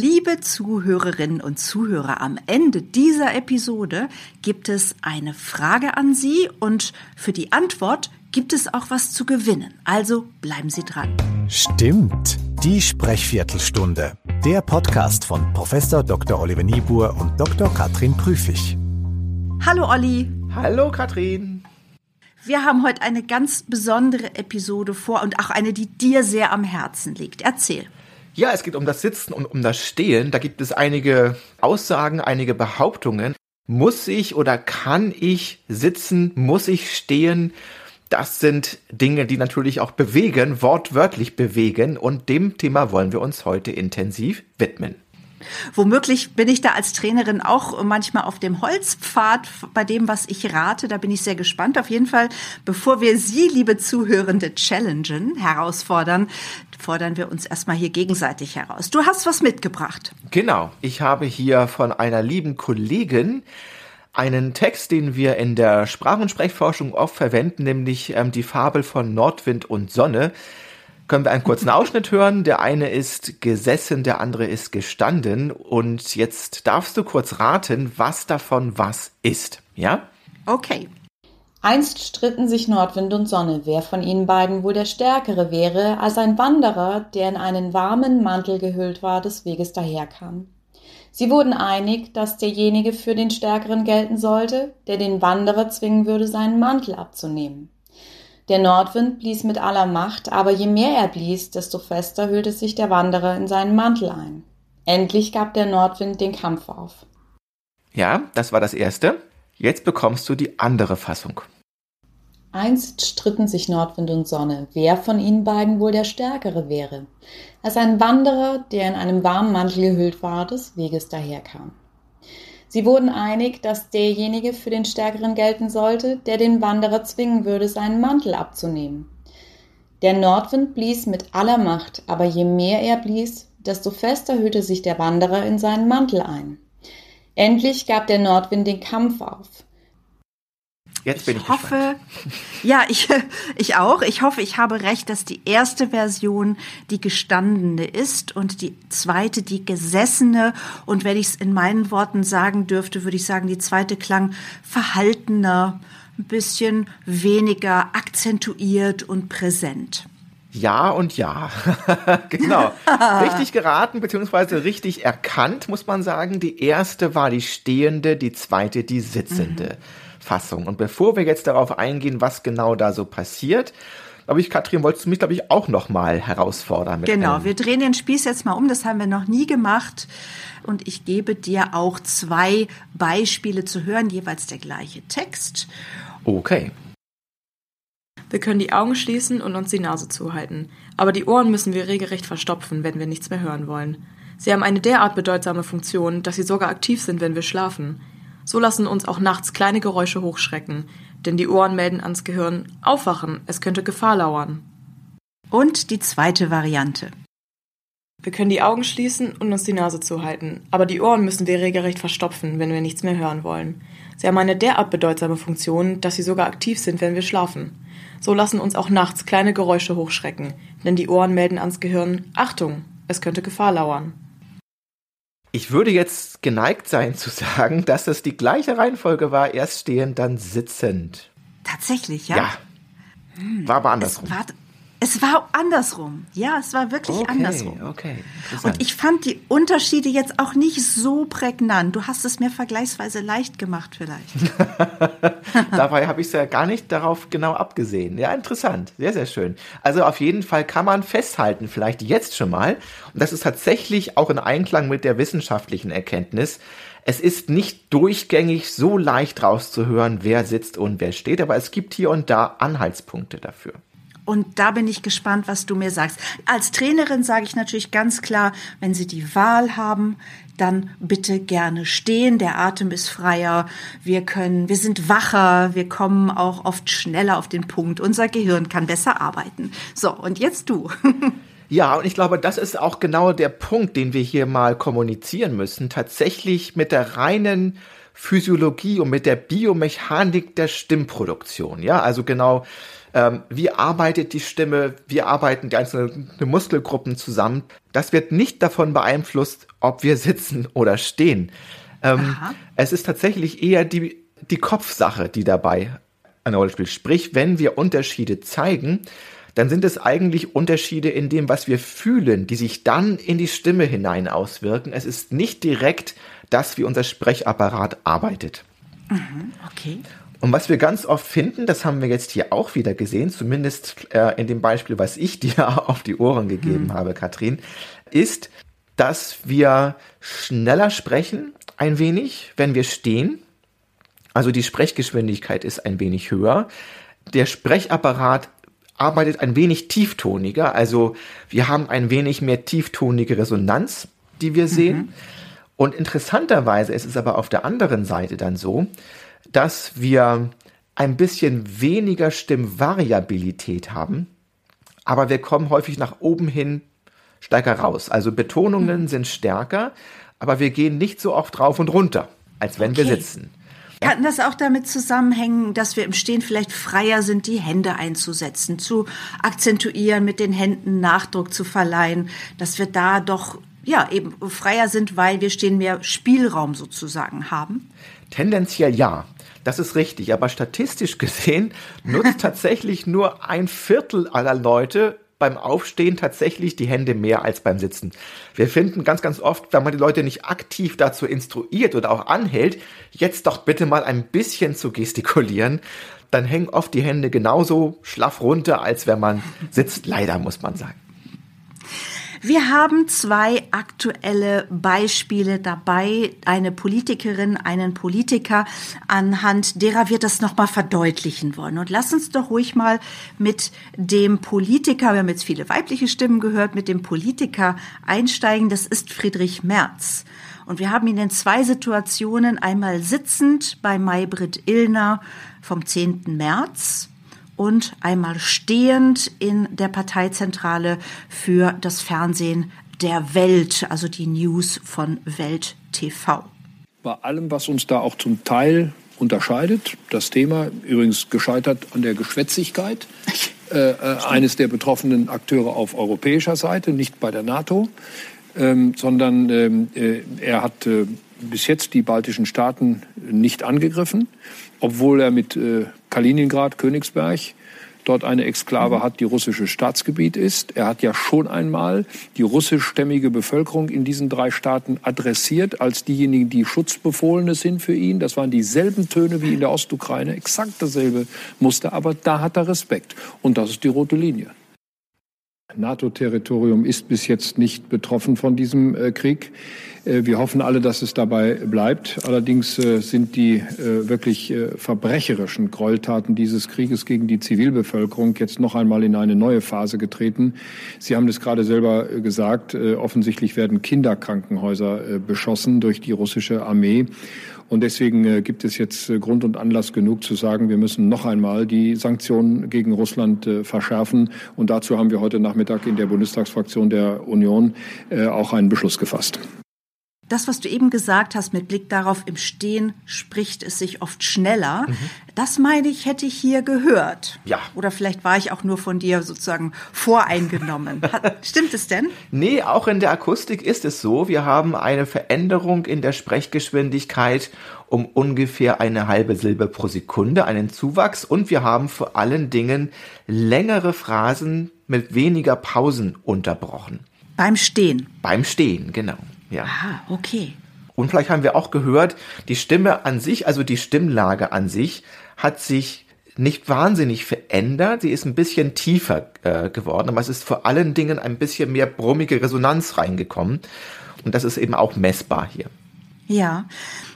Liebe Zuhörerinnen und Zuhörer, am Ende dieser Episode gibt es eine Frage an Sie und für die Antwort gibt es auch was zu gewinnen. Also bleiben Sie dran. Stimmt, die Sprechviertelstunde. Der Podcast von Professor Dr. Oliver Niebuhr und Dr. Katrin Prüfig. Hallo Olli. Hallo Katrin. Wir haben heute eine ganz besondere Episode vor und auch eine, die dir sehr am Herzen liegt. Erzähl. Ja, es geht um das Sitzen und um das Stehen. Da gibt es einige Aussagen, einige Behauptungen. Muss ich oder kann ich sitzen? Muss ich stehen? Das sind Dinge, die natürlich auch bewegen, wortwörtlich bewegen. Und dem Thema wollen wir uns heute intensiv widmen. Womöglich bin ich da als Trainerin auch manchmal auf dem Holzpfad bei dem, was ich rate. Da bin ich sehr gespannt. Auf jeden Fall, bevor wir Sie, liebe Zuhörende, challengen, herausfordern, fordern wir uns erstmal hier gegenseitig heraus. Du hast was mitgebracht. Genau. Ich habe hier von einer lieben Kollegin einen Text, den wir in der Sprach- und Sprechforschung oft verwenden, nämlich ähm, die Fabel von Nordwind und Sonne können wir einen kurzen Ausschnitt hören. Der eine ist gesessen, der andere ist gestanden. Und jetzt darfst du kurz raten, was davon was ist. Ja? Okay. Einst stritten sich Nordwind und Sonne, wer von ihnen beiden wohl der Stärkere wäre, als ein Wanderer, der in einen warmen Mantel gehüllt war, des Weges daherkam. Sie wurden einig, dass derjenige für den Stärkeren gelten sollte, der den Wanderer zwingen würde, seinen Mantel abzunehmen. Der Nordwind blies mit aller Macht, aber je mehr er blies, desto fester hüllte sich der Wanderer in seinen Mantel ein. Endlich gab der Nordwind den Kampf auf. Ja, das war das erste. Jetzt bekommst du die andere Fassung. Einst stritten sich Nordwind und Sonne, wer von ihnen beiden wohl der Stärkere wäre, als ein Wanderer, der in einem warmen Mantel gehüllt war, des Weges daherkam. Sie wurden einig, dass derjenige für den Stärkeren gelten sollte, der den Wanderer zwingen würde, seinen Mantel abzunehmen. Der Nordwind blies mit aller Macht, aber je mehr er blies, desto fester hüllte sich der Wanderer in seinen Mantel ein. Endlich gab der Nordwind den Kampf auf. Jetzt bin ich, ich hoffe, ja, ich, ich auch. Ich hoffe, ich habe recht, dass die erste Version die gestandene ist und die zweite die gesessene. Und wenn ich es in meinen Worten sagen dürfte, würde ich sagen, die zweite klang verhaltener, ein bisschen weniger akzentuiert und präsent. Ja und ja. genau. richtig geraten beziehungsweise richtig erkannt, muss man sagen. Die erste war die stehende, die zweite die sitzende. Mhm. Fassung. Und bevor wir jetzt darauf eingehen, was genau da so passiert, glaube ich, Katrin, wolltest du mich, glaube ich, auch noch mal herausfordern. genau, wir drehen den Spieß jetzt mal um. Das haben wir noch nie gemacht. Und ich gebe dir auch zwei Beispiele zu hören, jeweils der gleiche Text. Okay. Wir können die Augen schließen und uns die Nase zuhalten. Aber die Ohren müssen wir regelrecht verstopfen, wenn wir nichts mehr hören wollen. Sie haben eine derart bedeutsame Funktion, dass sie sogar aktiv sind, wenn wir schlafen. So lassen uns auch nachts kleine Geräusche hochschrecken, denn die Ohren melden ans Gehirn Aufwachen, es könnte Gefahr lauern. Und die zweite Variante. Wir können die Augen schließen und uns die Nase zuhalten, aber die Ohren müssen wir regelrecht verstopfen, wenn wir nichts mehr hören wollen. Sie haben eine derart bedeutsame Funktion, dass sie sogar aktiv sind, wenn wir schlafen. So lassen uns auch nachts kleine Geräusche hochschrecken, denn die Ohren melden ans Gehirn Achtung, es könnte Gefahr lauern. Ich würde jetzt geneigt sein zu sagen, dass es die gleiche Reihenfolge war, erst stehend, dann sitzend. Tatsächlich, ja? Ja. War aber andersrum. Es war, es war andersrum. Ja, es war wirklich okay, andersrum. Okay. Und ich fand die Unterschiede jetzt auch nicht so prägnant. Du hast es mir vergleichsweise leicht gemacht, vielleicht. Dabei habe ich es ja gar nicht darauf genau abgesehen. Ja, interessant. Sehr, sehr schön. Also auf jeden Fall kann man festhalten, vielleicht jetzt schon mal, und das ist tatsächlich auch in Einklang mit der wissenschaftlichen Erkenntnis, es ist nicht durchgängig so leicht rauszuhören, wer sitzt und wer steht, aber es gibt hier und da Anhaltspunkte dafür. Und da bin ich gespannt, was du mir sagst. Als Trainerin sage ich natürlich ganz klar, wenn Sie die Wahl haben, dann bitte gerne stehen. Der Atem ist freier. Wir können, wir sind wacher. Wir kommen auch oft schneller auf den Punkt. Unser Gehirn kann besser arbeiten. So, und jetzt du. Ja, und ich glaube, das ist auch genau der Punkt, den wir hier mal kommunizieren müssen. Tatsächlich mit der reinen Physiologie und mit der Biomechanik der Stimmproduktion. Ja, also genau, ähm, wie arbeitet die Stimme, wie arbeiten die einzelnen Muskelgruppen zusammen. Das wird nicht davon beeinflusst, ob wir sitzen oder stehen. Ähm, es ist tatsächlich eher die, die Kopfsache, die dabei eine Rolle spielt. Sprich, wenn wir Unterschiede zeigen, dann sind es eigentlich Unterschiede in dem, was wir fühlen, die sich dann in die Stimme hinein auswirken. Es ist nicht direkt das, wie unser Sprechapparat arbeitet. Mhm, okay. Und was wir ganz oft finden, das haben wir jetzt hier auch wieder gesehen, zumindest äh, in dem Beispiel, was ich dir auf die Ohren gegeben mhm. habe, Katrin, ist, dass wir schneller sprechen, ein wenig, wenn wir stehen. Also die Sprechgeschwindigkeit ist ein wenig höher. Der Sprechapparat arbeitet ein wenig tieftoniger. Also wir haben ein wenig mehr tieftonige Resonanz, die wir sehen. Mhm. Und interessanterweise ist es aber auf der anderen Seite dann so, dass wir ein bisschen weniger Stimmvariabilität haben, aber wir kommen häufig nach oben hin stärker raus. Also Betonungen mhm. sind stärker, aber wir gehen nicht so oft rauf und runter, als wenn okay. wir sitzen. Kann das auch damit zusammenhängen, dass wir im Stehen vielleicht freier sind, die Hände einzusetzen, zu akzentuieren, mit den Händen Nachdruck zu verleihen, dass wir da doch ja eben freier sind, weil wir stehen mehr Spielraum sozusagen haben? Tendenziell ja. Das ist richtig, aber statistisch gesehen nutzt tatsächlich nur ein Viertel aller Leute beim Aufstehen tatsächlich die Hände mehr als beim Sitzen. Wir finden ganz, ganz oft, wenn man die Leute nicht aktiv dazu instruiert oder auch anhält, jetzt doch bitte mal ein bisschen zu gestikulieren, dann hängen oft die Hände genauso schlaff runter, als wenn man sitzt. Leider muss man sagen. Wir haben zwei aktuelle Beispiele dabei, eine Politikerin, einen Politiker, anhand derer wir das nochmal verdeutlichen wollen. Und lass uns doch ruhig mal mit dem Politiker, wir haben jetzt viele weibliche Stimmen gehört, mit dem Politiker einsteigen. Das ist Friedrich Merz. Und wir haben ihn in zwei Situationen, einmal sitzend bei Maybrit Illner vom 10. März und einmal stehend in der Parteizentrale für das Fernsehen der Welt, also die News von Welt TV. Bei allem, was uns da auch zum Teil unterscheidet, das Thema übrigens gescheitert an der Geschwätzigkeit äh, äh, eines der betroffenen Akteure auf europäischer Seite, nicht bei der NATO, ähm, sondern ähm, äh, er hat äh, bis jetzt die baltischen Staaten nicht angegriffen, obwohl er mit äh, Kaliningrad, Königsberg dort eine Exklave mhm. hat, die russisches Staatsgebiet ist. Er hat ja schon einmal die russischstämmige Bevölkerung in diesen drei Staaten adressiert als diejenigen, die Schutzbefohlene sind für ihn. Das waren dieselben Töne wie in der Ostukraine, exakt dasselbe Muster, aber da hat er Respekt. Und das ist die rote Linie. NATO-Territorium ist bis jetzt nicht betroffen von diesem äh, Krieg. Äh, wir hoffen alle, dass es dabei bleibt. Allerdings äh, sind die wirklich verbrecherischen Gräueltaten dieses Krieges gegen die Zivilbevölkerung jetzt noch einmal in eine neue Phase getreten. Sie haben das gerade selber gesagt. Offensichtlich werden Kinderkrankenhäuser beschossen durch die russische Armee. Und deswegen gibt es jetzt Grund und Anlass genug zu sagen, wir müssen noch einmal die Sanktionen gegen Russland verschärfen. Und dazu haben wir heute Nachmittag in der Bundestagsfraktion der Union auch einen Beschluss gefasst das, was du eben gesagt hast, mit Blick darauf, im Stehen spricht es sich oft schneller, mhm. das meine ich, hätte ich hier gehört. Ja. Oder vielleicht war ich auch nur von dir sozusagen voreingenommen. Stimmt es denn? Nee, auch in der Akustik ist es so. Wir haben eine Veränderung in der Sprechgeschwindigkeit um ungefähr eine halbe Silbe pro Sekunde, einen Zuwachs und wir haben vor allen Dingen längere Phrasen mit weniger Pausen unterbrochen. Beim Stehen. Beim Stehen, genau. Ja. Ah, okay. Und vielleicht haben wir auch gehört, die Stimme an sich, also die Stimmlage an sich, hat sich nicht wahnsinnig verändert. Sie ist ein bisschen tiefer äh, geworden, aber es ist vor allen Dingen ein bisschen mehr brummige Resonanz reingekommen. Und das ist eben auch messbar hier. Ja,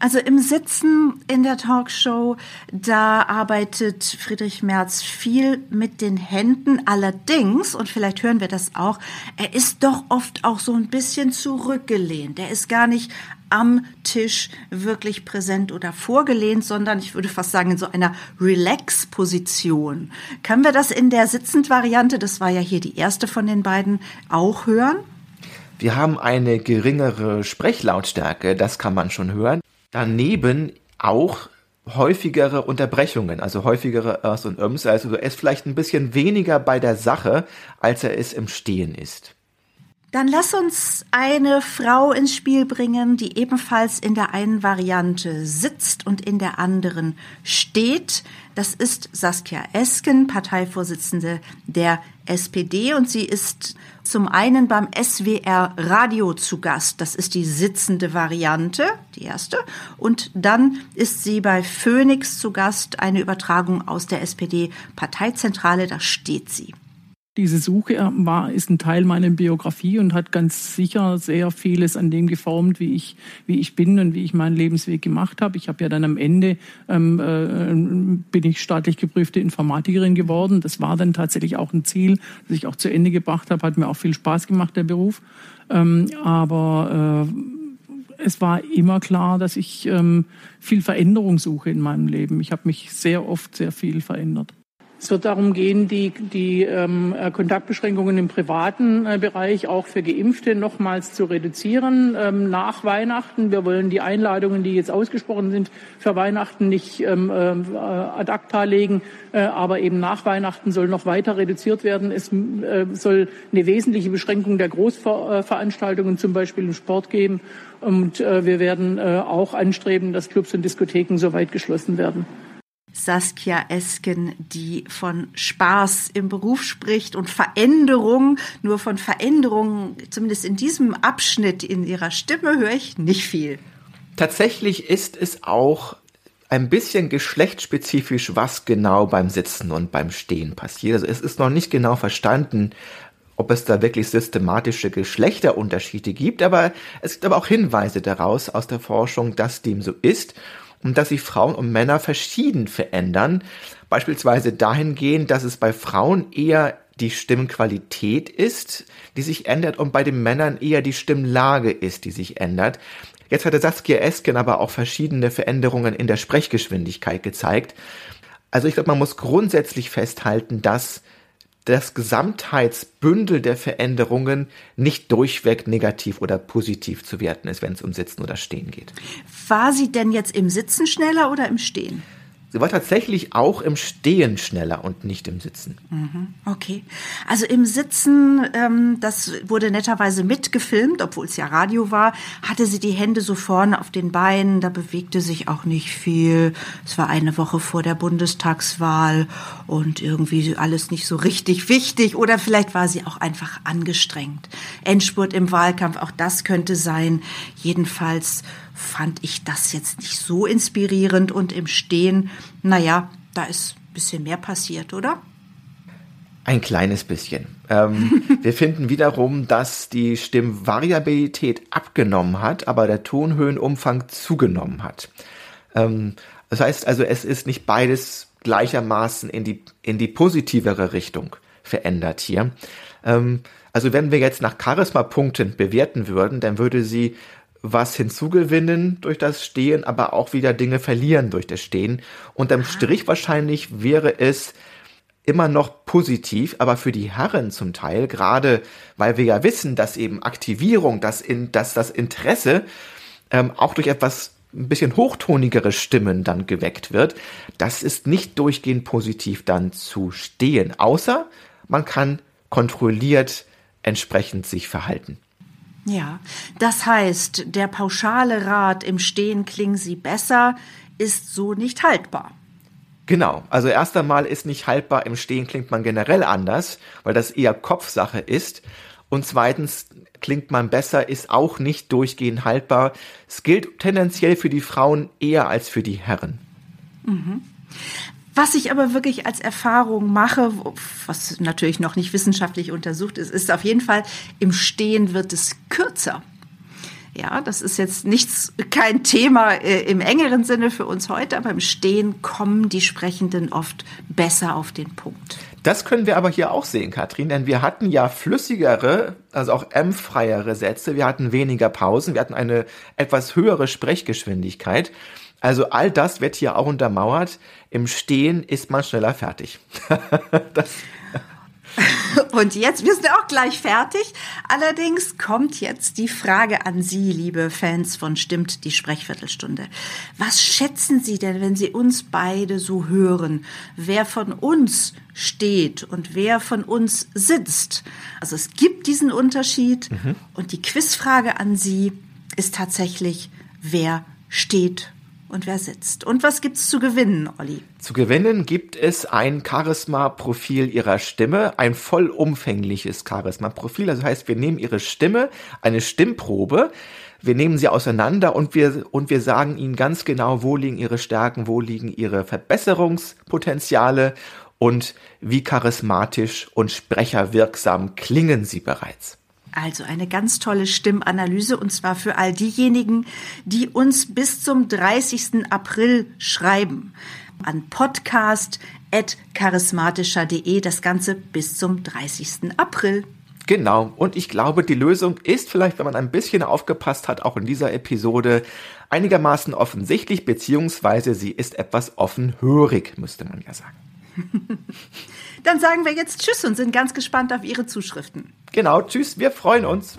also im Sitzen in der Talkshow, da arbeitet Friedrich Merz viel mit den Händen. Allerdings, und vielleicht hören wir das auch, er ist doch oft auch so ein bisschen zurückgelehnt. Er ist gar nicht am Tisch wirklich präsent oder vorgelehnt, sondern ich würde fast sagen in so einer Relax-Position. Können wir das in der Sitzend-Variante, das war ja hier die erste von den beiden, auch hören? Wir haben eine geringere Sprechlautstärke, das kann man schon hören. Daneben auch häufigere Unterbrechungen, also häufigere Ers und Öms. Also er ist vielleicht ein bisschen weniger bei der Sache, als er es im Stehen ist. Dann lass uns eine Frau ins Spiel bringen, die ebenfalls in der einen Variante sitzt und in der anderen steht. Das ist Saskia Esken, Parteivorsitzende der SPD und sie ist zum einen beim SWR Radio zu Gast. Das ist die sitzende Variante, die erste. Und dann ist sie bei Phoenix zu Gast, eine Übertragung aus der SPD Parteizentrale, da steht sie. Diese Suche war, ist ein Teil meiner Biografie und hat ganz sicher sehr vieles an dem geformt, wie ich, wie ich bin und wie ich meinen Lebensweg gemacht habe. Ich habe ja dann am Ende, ähm, äh, bin ich staatlich geprüfte Informatikerin geworden. Das war dann tatsächlich auch ein Ziel, das ich auch zu Ende gebracht habe. Hat mir auch viel Spaß gemacht, der Beruf. Ähm, aber äh, es war immer klar, dass ich ähm, viel Veränderung suche in meinem Leben. Ich habe mich sehr oft sehr viel verändert. Es wird darum gehen, die, die ähm, äh, Kontaktbeschränkungen im privaten äh, Bereich auch für Geimpfte nochmals zu reduzieren ähm, nach Weihnachten. Wir wollen die Einladungen, die jetzt ausgesprochen sind, für Weihnachten nicht ähm, äh, ad acta legen, äh, aber eben nach Weihnachten soll noch weiter reduziert werden. Es äh, soll eine wesentliche Beschränkung der Großveranstaltungen, zum Beispiel im Sport, geben. Und äh, wir werden äh, auch anstreben, dass Clubs und Diskotheken so weit geschlossen werden. Saskia Esken, die von Spaß im Beruf spricht und Veränderung. Nur von Veränderung, zumindest in diesem Abschnitt in ihrer Stimme, höre ich nicht viel. Tatsächlich ist es auch ein bisschen geschlechtsspezifisch, was genau beim Sitzen und beim Stehen passiert. Also es ist noch nicht genau verstanden, ob es da wirklich systematische Geschlechterunterschiede gibt, aber es gibt aber auch Hinweise daraus aus der Forschung, dass dem so ist und dass sich Frauen und Männer verschieden verändern. Beispielsweise dahingehend, dass es bei Frauen eher die Stimmqualität ist, die sich ändert und bei den Männern eher die Stimmlage ist, die sich ändert. Jetzt hatte Saskia Esken aber auch verschiedene Veränderungen in der Sprechgeschwindigkeit gezeigt. Also ich glaube, man muss grundsätzlich festhalten, dass das Gesamtheitsbündel der Veränderungen nicht durchweg negativ oder positiv zu werten ist, wenn es um Sitzen oder Stehen geht. War sie denn jetzt im Sitzen schneller oder im Stehen? Sie war tatsächlich auch im Stehen schneller und nicht im Sitzen. Mhm, okay. Also im Sitzen, ähm, das wurde netterweise mitgefilmt, obwohl es ja Radio war, hatte sie die Hände so vorne auf den Beinen, da bewegte sich auch nicht viel. Es war eine Woche vor der Bundestagswahl und irgendwie alles nicht so richtig wichtig oder vielleicht war sie auch einfach angestrengt. Endspurt im Wahlkampf, auch das könnte sein. Jedenfalls fand ich das jetzt nicht so inspirierend und im Stehen, naja, da ist ein bisschen mehr passiert, oder? Ein kleines bisschen. Ähm, wir finden wiederum, dass die Stimmvariabilität abgenommen hat, aber der Tonhöhenumfang zugenommen hat. Ähm, das heißt also, es ist nicht beides gleichermaßen in die, in die positivere Richtung verändert hier. Ähm, also wenn wir jetzt nach Charisma-Punkten bewerten würden, dann würde sie was hinzugewinnen durch das Stehen, aber auch wieder Dinge verlieren durch das Stehen. Unterm Strich wahrscheinlich wäre es immer noch positiv, aber für die Herren zum Teil, gerade weil wir ja wissen, dass eben Aktivierung, dass, in, dass das Interesse ähm, auch durch etwas ein bisschen hochtonigere Stimmen dann geweckt wird, das ist nicht durchgehend positiv dann zu stehen, außer man kann kontrolliert entsprechend sich verhalten. Ja, das heißt, der pauschale Rat im Stehen klingen Sie besser ist so nicht haltbar. Genau, also erst einmal ist nicht haltbar, im Stehen klingt man generell anders, weil das eher Kopfsache ist. Und zweitens klingt man besser, ist auch nicht durchgehend haltbar. Es gilt tendenziell für die Frauen eher als für die Herren. Mhm. Was ich aber wirklich als Erfahrung mache, was natürlich noch nicht wissenschaftlich untersucht ist, ist auf jeden Fall, im Stehen wird es kürzer. Ja, das ist jetzt nichts, kein Thema äh, im engeren Sinne für uns heute, aber im Stehen kommen die Sprechenden oft besser auf den Punkt. Das können wir aber hier auch sehen, Katrin, denn wir hatten ja flüssigere, also auch M-freiere Sätze, wir hatten weniger Pausen, wir hatten eine etwas höhere Sprechgeschwindigkeit. Also all das wird hier auch untermauert. Im Stehen ist man schneller fertig. Und jetzt, wir sind auch gleich fertig. Allerdings kommt jetzt die Frage an Sie, liebe Fans von Stimmt die Sprechviertelstunde. Was schätzen Sie denn, wenn Sie uns beide so hören? Wer von uns steht und wer von uns sitzt? Also es gibt diesen Unterschied. Mhm. Und die Quizfrage an Sie ist tatsächlich, wer steht und wer sitzt. Und was gibt's zu gewinnen, Olli? Zu gewinnen gibt es ein Charisma-Profil ihrer Stimme, ein vollumfängliches Charisma-Profil. Das heißt, wir nehmen ihre Stimme, eine Stimmprobe, wir nehmen sie auseinander und wir, und wir sagen ihnen ganz genau, wo liegen ihre Stärken, wo liegen ihre Verbesserungspotenziale und wie charismatisch und sprecherwirksam klingen sie bereits. Also eine ganz tolle Stimmanalyse und zwar für all diejenigen, die uns bis zum 30. April schreiben. An podcast.charismatischer.de das Ganze bis zum 30. April. Genau. Und ich glaube, die Lösung ist vielleicht, wenn man ein bisschen aufgepasst hat, auch in dieser Episode einigermaßen offensichtlich, beziehungsweise sie ist etwas offenhörig, müsste man ja sagen. Dann sagen wir jetzt Tschüss und sind ganz gespannt auf Ihre Zuschriften. Genau, Tschüss, wir freuen uns.